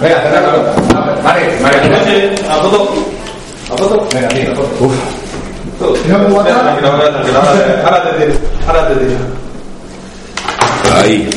Venga, cerra Vale, vale. A foto. A foto. Venga, tío, a foto. Uf. No me guarda. Tranquilo, tranquilo. Ahora te tiro. Ahora te tiro. Ahí.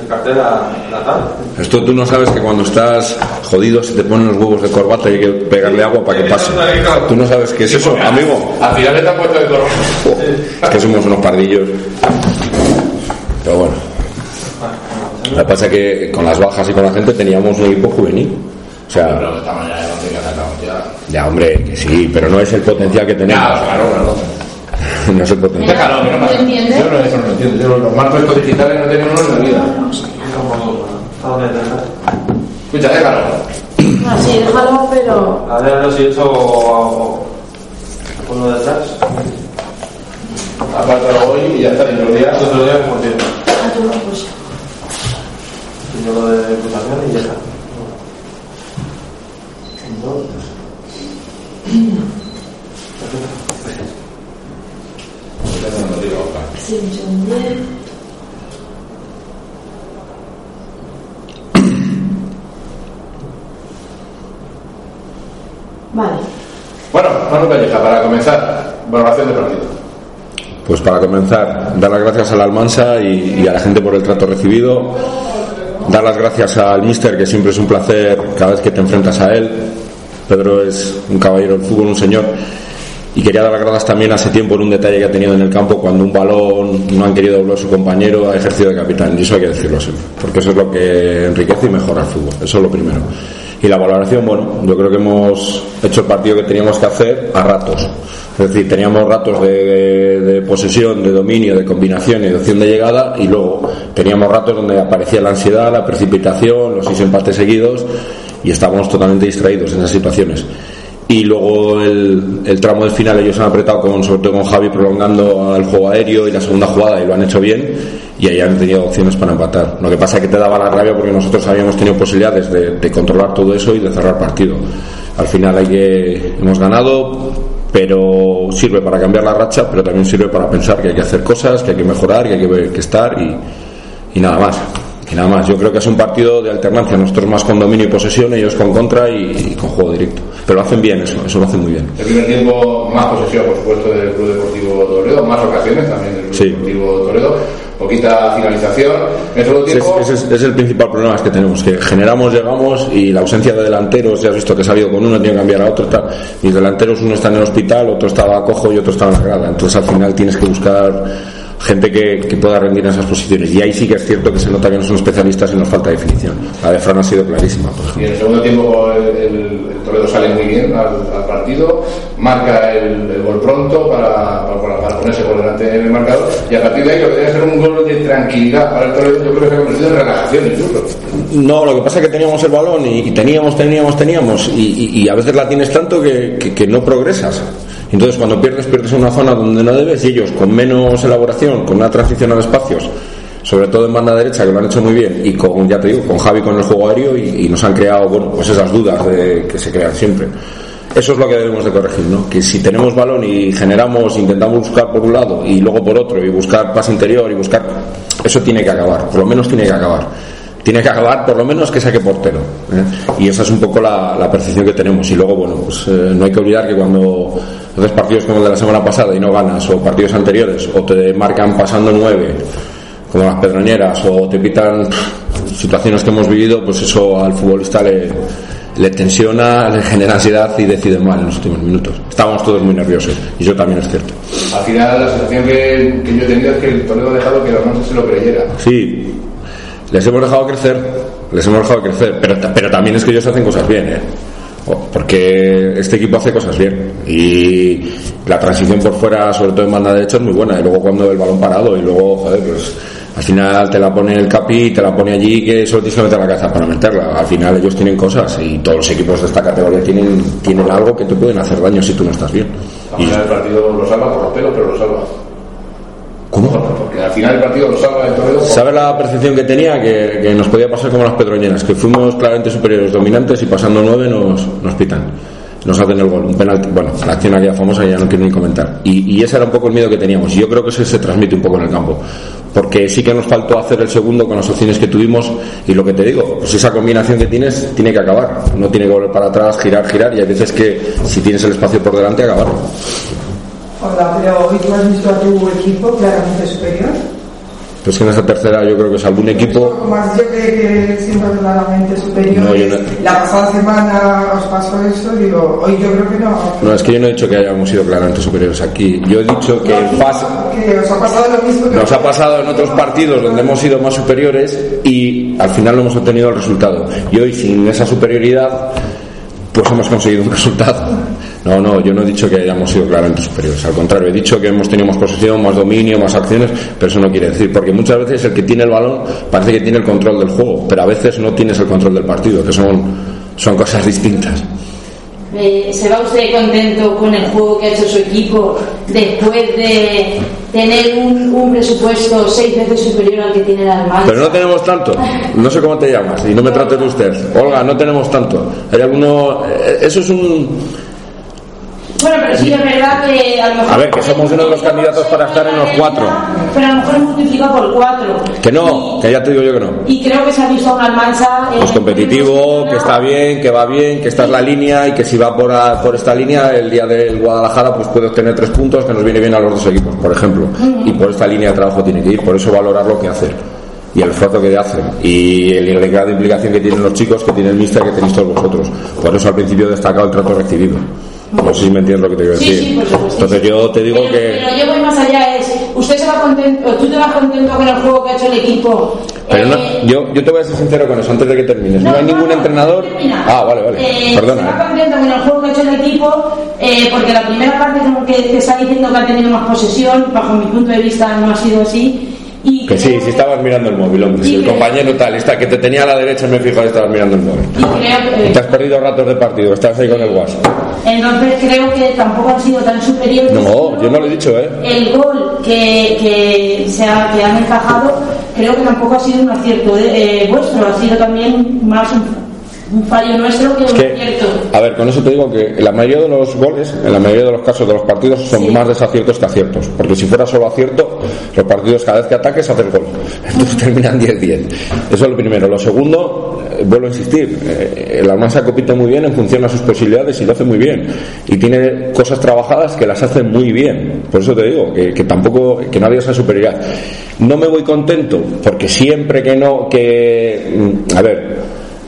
La cartera natal. Esto tú no sabes que cuando estás jodido se te ponen los huevos de corbata y hay que pegarle agua para que pase. Tú no sabes qué es eso, amigo. Al final te han puesto de corbata. Que somos unos pardillos. Pero bueno. Lo que pasa es que con las bajas y con la gente teníamos un equipo juvenil. O sea, Pero esta ya hombre, que sí, pero no es el potencial que tenemos. Ya, claro, claro. No es el potencial. Déjalo, no pasa. Yo no, eso no lo entiendo. Yo los marcos estos digitales no tenemos en la vida. Escucha, déjalo. Así, déjalo, pero. A ver, si eso uno detrás. Apártalo hoy y ya está. Y los días. Otro día como tiempo. A tu cosa. Y yo lo de imputación y ya está. Sí. Vale. Bueno, Manu Calleja, para comenzar, valoración de partido. Pues para comenzar, dar las gracias a la Almansa y, y a la gente por el trato recibido. Dar las gracias al Mister, que siempre es un placer cada vez que te enfrentas a él. Pedro es un caballero del fútbol, un señor. Y quería dar las gracias también hace tiempo en un detalle que ha tenido en el campo cuando un balón no han querido doblar a su compañero, ha ejercido de capitán. Y eso hay que decirlo siempre, porque eso es lo que enriquece y mejora el fútbol. Eso es lo primero. Y la valoración, bueno, yo creo que hemos hecho el partido que teníamos que hacer a ratos. Es decir, teníamos ratos de, de posesión, de dominio, de combinación y de opción de llegada, y luego teníamos ratos donde aparecía la ansiedad, la precipitación, los seis empates seguidos, y estábamos totalmente distraídos en esas situaciones y luego el, tramo del final ellos han apretado con, sobre todo con Javi prolongando el juego aéreo y la segunda jugada y lo han hecho bien. Y ahí han tenido opciones para empatar. Lo que pasa es que te daba la rabia porque nosotros habíamos tenido posibilidades de, controlar todo eso y de cerrar partido. Al final hay que hemos ganado pero sirve para cambiar la racha pero también sirve para pensar que hay que hacer cosas que hay que mejorar que hay que, que estar y nada más y nada más, yo creo que es un partido de alternancia, nosotros más con dominio y posesión, ellos con contra y, y con juego directo. Pero lo hacen bien eso, eso lo hacen muy bien. El primer tiempo, más posesión, por supuesto, del Club Deportivo Toledo, más ocasiones también del Club Sí. Deportivo Toledo, poquita finalización. En el segundo Ese tiempo, es, ese es- el principal problema que tenemos, que generamos, llegamos y la ausencia de delanteros, ya has visto que se ha habido con uno, tiene que cambiar a otro. Tal. Mis delanteros, uno está en el hospital, otro estaba cojo y otro estaba en la grada. Entonces al final tienes que buscar gente que, que pueda rendir en esas posiciones. Y ahí sí que es cierto que se nota que no son especialistas y nos falta definición. La de Fran ha sido clarísima, por ejemplo. y en el segundo tiempo el, el- el Toledo sale muy bien al, al partido, marca el, el gol pronto para, para- para ponerse por delante en el marcador y a partir de ahí lo que debe ser un gol de tranquilidad para el Toledo yo creo que se ha convertido en relajación incluso. No, lo que pasa es que teníamos el balón y, y teníamos, teníamos, teníamos y, y- y a veces la tienes tanto que, que- que no progresas. Entonces cuando pierdes, pierdes una zona donde no debes y ellos con menos elaboración, con una transición a los espacios, sobre todo en banda derecha que lo han hecho muy bien y con, ya te digo, con Javi con el juego aéreo y, y nos han creado, bueno, pues esas dudas de, que se crean siempre. Eso es lo que debemos de corregir, ¿no? Que si tenemos balón y generamos, intentamos buscar por un lado y luego por otro y buscar pase interior y buscar, eso tiene que acabar, por lo menos tiene que acabar tiene que acabar por lo menos que saque portero ¿eh? y esa es un poco la, la percepción que tenemos y luego bueno pues eh, no hay que olvidar que cuando haces partidos como el de la semana pasada y no ganas o partidos anteriores o te marcan pasando nueve como las pedroñeras o te pitan pff, situaciones que hemos vivido pues eso al futbolista le, le tensiona, le genera ansiedad y decide mal en los últimos minutos estábamos todos muy nerviosos y yo también es cierto Al final la sensación que, que yo he tenido es que el Toledo ha dejado que la se lo creyera. Sí, les hemos dejado crecer, les hemos dejado crecer, pero, pero también es que ellos hacen cosas bien, ¿eh? Porque este equipo hace cosas bien y la transición por fuera, sobre todo en banda derecha, es muy buena. Y luego cuando el balón parado y luego, joder, pues Al final te la pone el capi, te la pone allí que solo tienes que meter la cabeza para meterla. Al final ellos tienen cosas y todos los equipos de esta categoría tienen, tienen algo que te pueden hacer daño si tú no estás bien. Final el partido lo salva por los pelos, pero lo salva. ¿Cómo? Porque al final el partido lo salva Toledo. ¿Sabes la percepción que tenía? Que, que nos podía pasar como las pedroñenas, que fuimos claramente superiores, dominantes y pasando nueve nos, nos pitan. Nos hacen el gol, un penalti. Bueno, la acción aquella famosa ya no quiero ni comentar. Y, y ese era un poco el miedo que teníamos. Y yo creo que ese se transmite un poco en el campo. Porque sí que nos faltó hacer el segundo con las opciones que tuvimos. Y lo que te digo, pues esa combinación que tienes tiene que acabar. No tiene que volver para atrás, girar, girar. Y hay veces que si tienes el espacio por delante, acabarlo. Hola, pero hoy tú has visto a tu equipo claramente superior. Pues que en esa tercera yo creo que es algún equipo. Como has dicho que, que siempre claramente superior. No, La pasada semana os pasó eso, digo, hoy yo creo que no. No, es que yo no he dicho que hayamos sido claramente superiores aquí. Yo he dicho que en fase, Que os ha pasado lo mismo que nos ha pasado en otros partidos donde hemos sido más superiores y al final no hemos obtenido el resultado. Y hoy, sin esa superioridad, pues hemos conseguido un resultado. No, no, yo no he dicho que hayamos sido claramente superiores. Al contrario, he dicho que hemos tenido más posesión, más dominio, más acciones, pero eso no quiere decir, porque muchas veces el que tiene el balón parece que tiene el control del juego, pero a veces no tienes el control del partido, que son, son cosas distintas. Eh, ¿Se va usted contento con el juego que ha hecho su equipo después de tener un, un presupuesto seis veces superior al que tiene el Almanza? Pero no tenemos tanto. No sé cómo te llamas y no me trates de usted. Olga, no tenemos tanto. Hay alguno. eh, Eso es un. Bueno, pero sí es verdad que a lo mejor... A ver, que somos uno de los candidatos para estar en los cuatro. Pero a lo mejor es multiplicado por cuatro. Que no, Y- que ya te digo yo que no. Y creo que se ha visto a un Almanza... eh, Pues competitivo, que está bien, que va bien, que esta es la línea y que si va por, a- por esta línea el día del Guadalajara pues puede obtener tres puntos que nos viene bien a los dos equipos, por ejemplo. Y por esta línea de trabajo tiene que ir, por eso valorar lo que hacen y el esfuerzo que hacen y el grado de implicación que tienen los chicos, que tiene el mister, que tenéis todos vosotros. Por eso al principio he destacado el trato recibido. No sé si me entiendes lo que te quiero Sí, decir. sí, supuesto. Entonces yo te digo pero, que... Pero yo voy más allá, es... ¿Usted se va contento, tú te vas contento con el juego que ha hecho el equipo? Pero no, Eh, yo, yo te voy a ser sincero con eso antes de que termines. No, hay ningún no, entrenador. Ah, vale, vale. Eh, Perdona. Se eh. va contento con el juego que ha hecho el equipo, eh, porque la primera parte como que te está diciendo que ha tenido más posesión, bajo mi punto de vista no ha sido así. Y Que sí, si estabas mirando el móvil, hombre. Si el compañero tal, está, que te tenía a la derecha, me fijo, estabas mirando el móvil. y que- te has perdido ratos de partido, estás ahí con el WhatsApp. entonces creo que tampoco han sido tan superiores. No, yo no lo he dicho, ¿eh? El gol que, que, se ha- que han encajado creo que tampoco ha sido un acierto de- eh, vuestro, ha sido también más un, un fallo nuestro que un acierto. a ver, con eso te digo que en la mayoría de los goles, en la mayoría de los casos de los partidos, son Sí. más desaciertos que aciertos. Porque si fuera solo acierto, los partidos cada vez que ataques haces gol. Entonces terminan 10-10. Eso es lo primero. Lo segundo, eh, vuelvo a insistir, eh, el Almansa compite muy bien en función a sus posibilidades y lo hace muy bien. Y tiene cosas trabajadas que las hace muy bien. Por eso te digo, que, que tampoco, que no había esa superioridad. No me voy contento, porque siempre que no, que, mm, a ver,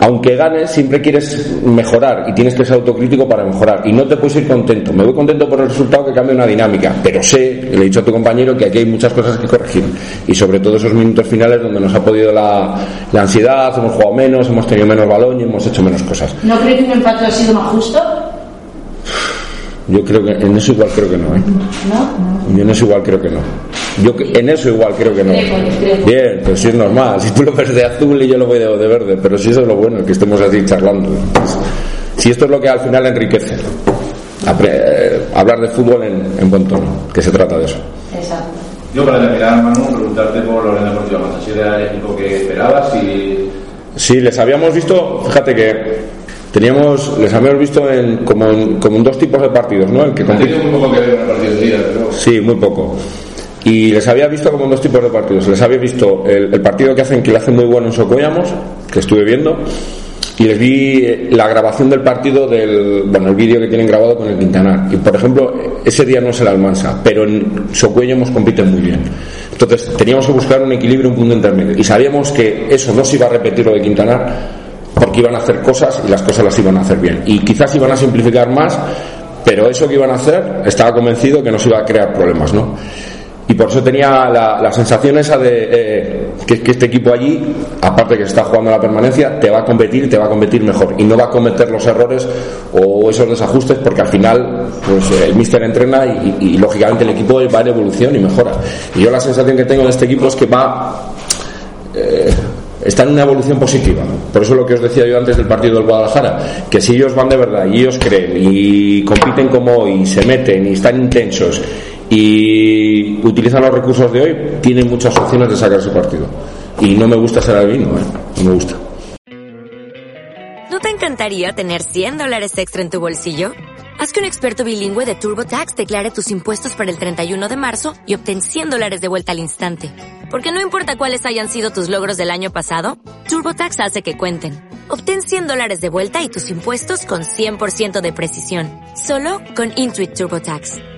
aunque ganes, siempre quieres mejorar y tienes que ser autocrítico para mejorar. Y no te puedes ir contento. Me voy contento por el resultado que cambia una dinámica, pero sé, le he dicho a tu compañero, que aquí hay muchas cosas que corregir. Y sobre todo esos minutos finales donde nos ha podido la, la ansiedad, hemos jugado menos, hemos tenido menos balón y hemos hecho menos cosas. ¿No creo que un empate ha sido más justo? Yo creo que en eso igual creo que no, ¿eh? ¿No? Yo en eso igual creo que no. Yo que- en eso igual creo que no. Bien, pues sí es normal. Si tú lo ves de azul y yo lo voy de, de verde, pero si eso es lo bueno, que estemos así charlando. Pues, si esto es lo que al final enriquece, apre- eh, hablar de fútbol en, en buen tono, que se trata de eso. Exacto. Yo para terminar, Manu, preguntarte por Lorena Deportiva si era el equipo que esperabas y Sí, les habíamos visto, fíjate que teníamos, les habíamos visto en, como, en, como en dos tipos de partidos, ¿no? En que tenido muy poco que ver con el partido de día, pero Sí, muy poco. Y les había visto como dos tipos de partidos. Les había visto el, el partido que hacen, que le hacen muy bueno en Socollamos, que estuve viendo, y les vi eh, la grabación del partido del, bueno, el vídeo que tienen grabado con el Quintanar. Y por ejemplo, ese día no es el Almansa, pero en Socuellamos compiten muy bien. Entonces teníamos que buscar un equilibrio, un punto intermedio. Y sabíamos que eso no se iba a repetir lo de Quintanar, porque iban a hacer cosas y las cosas las iban a hacer bien. Y quizás iban a simplificar más, pero eso que iban a hacer, estaba convencido que nos iba a crear problemas, ¿no? Y por eso tenía la, la sensación esa de eh, que, que este equipo allí, aparte que está jugando la permanencia, te va a competir y te va a competir mejor. Y no va a cometer los errores o esos desajustes porque al final pues, el míster entrena y, y, lógicamente el equipo va en evolución y mejora. Y yo la sensación que tengo de este equipo es que va eh, está en una evolución positiva. Por eso lo que os decía yo antes del partido del Guadalajara, que si ellos van de verdad y ellos creen y compiten como hoy, y se meten y están intensos y utilizan los recursos de hoy, tienen muchas opciones de sacar su partido. Y no me gusta ser albino, ¿eh? no me gusta. ¿No te encantaría tener 100 dólares extra en tu bolsillo? Haz que un experto bilingüe de TurboTax declare tus impuestos para el 31 de marzo y obtén 100 dólares de vuelta al instante. Porque no importa cuáles hayan sido tus logros del año pasado, TurboTax hace que cuenten. Obtén 100 dólares de vuelta y tus impuestos con 100% de precisión. Solo con Intuit TurboTax.